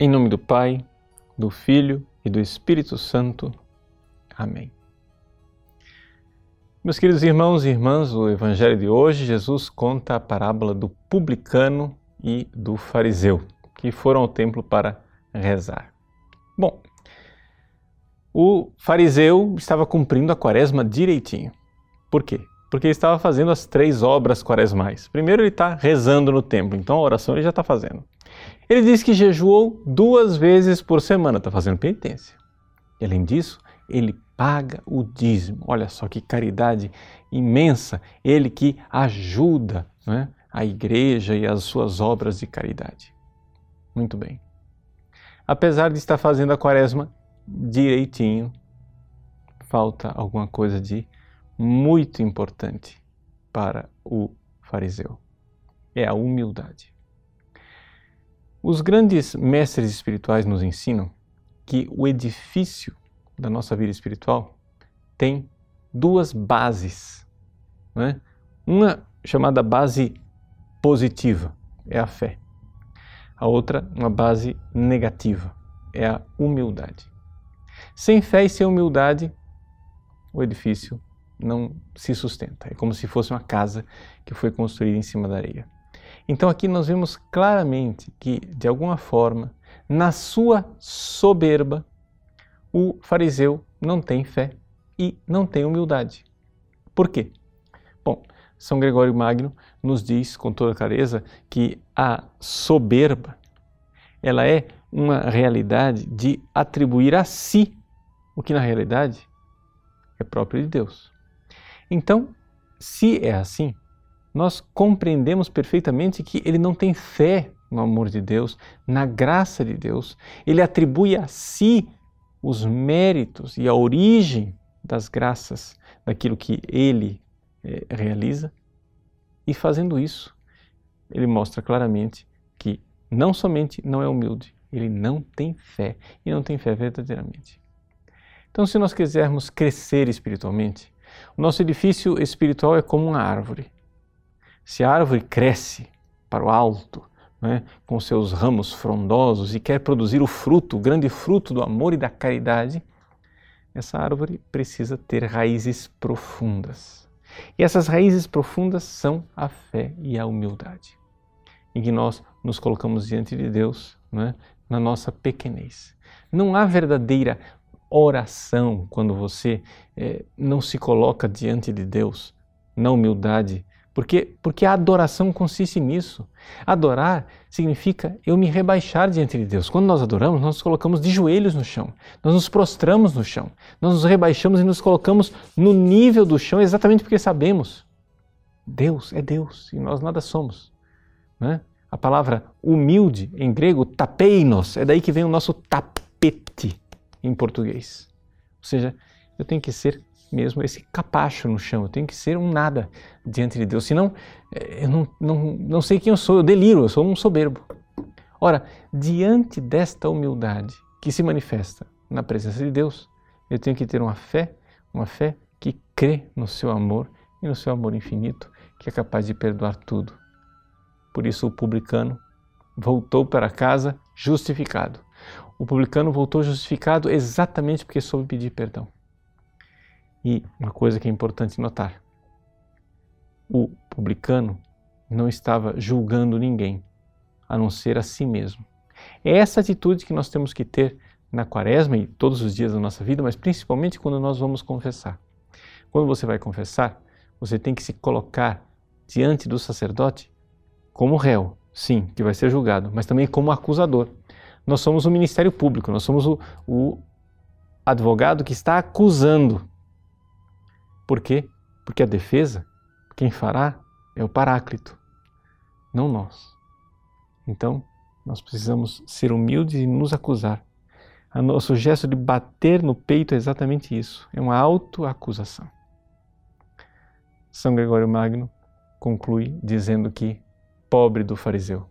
Em nome do Pai, do Filho e do Espírito Santo. Amém. Meus queridos irmãos e irmãs, o Evangelho de hoje, Jesus conta a parábola do publicano e do fariseu, que foram ao templo para rezar. Bom, o fariseu estava cumprindo a quaresma direitinho. Por quê? Porque ele estava fazendo as três obras quaresmais. Primeiro, ele está rezando no templo, então a oração ele já está fazendo. Ele diz que jejuou duas vezes por semana, está fazendo penitência. E além disso, ele paga o dízimo. Olha só que caridade imensa, ele que ajuda né, a igreja e as suas obras de caridade. Muito bem. Apesar de estar fazendo a quaresma direitinho, falta alguma coisa de muito importante para o fariseu. É a humildade. Os grandes mestres espirituais nos ensinam que o edifício da nossa vida espiritual tem duas bases. Né? Uma chamada base positiva, é a fé. A outra, uma base negativa, é a humildade. Sem fé e sem humildade, o edifício não se sustenta. É como se fosse uma casa que foi construída em cima da areia. Então aqui nós vemos claramente que, de alguma forma, na sua soberba, o fariseu não tem fé e não tem humildade. Por quê? Bom, São Gregório Magno nos diz com toda clareza que a soberba ela é uma realidade de atribuir a si o que na realidade é próprio de Deus. Então, se é assim, nós compreendemos perfeitamente que ele não tem fé no amor de Deus, na graça de Deus. Ele atribui a si os méritos e a origem das graças daquilo que ele eh, realiza. E fazendo isso, ele mostra claramente que não somente não é humilde, ele não tem fé e não tem fé verdadeiramente. Então, se nós quisermos crescer espiritualmente, o nosso edifício espiritual é como uma árvore. Se a árvore cresce para o alto, né, com seus ramos frondosos e quer produzir o fruto, o grande fruto do amor e da caridade, essa árvore precisa ter raízes profundas. E essas raízes profundas são a fé e a humildade, em que nós nos colocamos diante de Deus né, na nossa pequenez. Não há verdadeira oração quando você é, não se coloca diante de Deus na humildade porque, porque a adoração consiste nisso. Adorar significa eu me rebaixar diante de Deus. Quando nós adoramos, nós nos colocamos de joelhos no chão, nós nos prostramos no chão, nós nos rebaixamos e nos colocamos no nível do chão exatamente porque sabemos Deus é Deus e nós nada somos. Né? A palavra humilde em grego, tapeinos, é daí que vem o nosso tapete em português. Ou seja, eu tenho que ser mesmo esse capacho no chão, eu tenho que ser um nada diante de Deus, senão eh, eu não, não, não sei quem eu sou, eu deliro, eu sou um soberbo. Ora, diante desta humildade que se manifesta na presença de Deus, eu tenho que ter uma fé, uma fé que crê no seu amor e no seu amor infinito, que é capaz de perdoar tudo. Por isso o publicano voltou para casa justificado. O publicano voltou justificado exatamente porque soube pedir perdão. E uma coisa que é importante notar: o publicano não estava julgando ninguém, a não ser a si mesmo. É essa atitude que nós temos que ter na quaresma e todos os dias da nossa vida, mas principalmente quando nós vamos confessar. Quando você vai confessar, você tem que se colocar diante do sacerdote como réu, sim, que vai ser julgado, mas também como acusador. Nós somos o ministério público, nós somos o, o advogado que está acusando por quê? Porque a defesa, quem fará é o Paráclito, não nós. Então, nós precisamos ser humildes e nos acusar. O nosso gesto de bater no peito é exatamente isso, é uma autoacusação. São Gregório Magno conclui dizendo que, pobre do fariseu,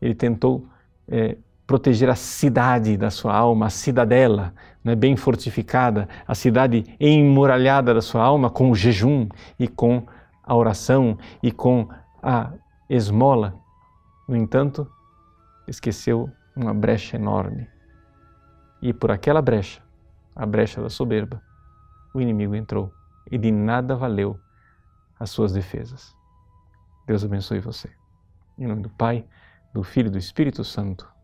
ele tentou é, proteger a cidade da sua alma, a cidadela, né, bem fortificada, a cidade emuralhada da sua alma com o jejum e com a oração e com a esmola. No entanto, esqueceu uma brecha enorme. E por aquela brecha, a brecha da soberba, o inimigo entrou e de nada valeu as suas defesas. Deus abençoe você. Em nome do Pai, do Filho e do Espírito Santo.